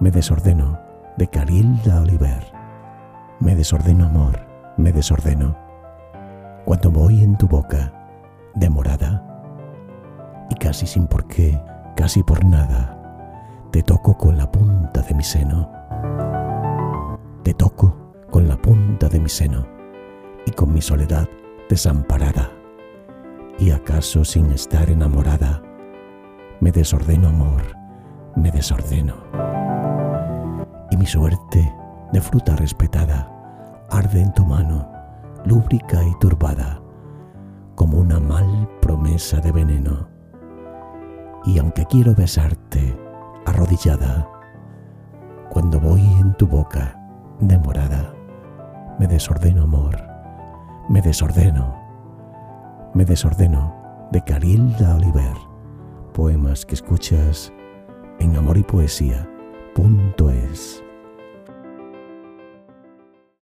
Me desordeno de Carilda Oliver. Me desordeno amor, me desordeno. Cuando voy en tu boca, demorada, y casi sin por qué, casi por nada, te toco con la punta de mi seno. Te toco con la punta de mi seno y con mi soledad desamparada. Y acaso sin estar enamorada, me desordeno amor, me desordeno. Mi suerte de fruta respetada arde en tu mano, lúbrica y turbada, como una mal promesa de veneno. Y aunque quiero besarte, arrodillada, cuando voy en tu boca, demorada, me desordeno amor, me desordeno, me desordeno de Carilda Oliver, poemas que escuchas en amor y poesía.es.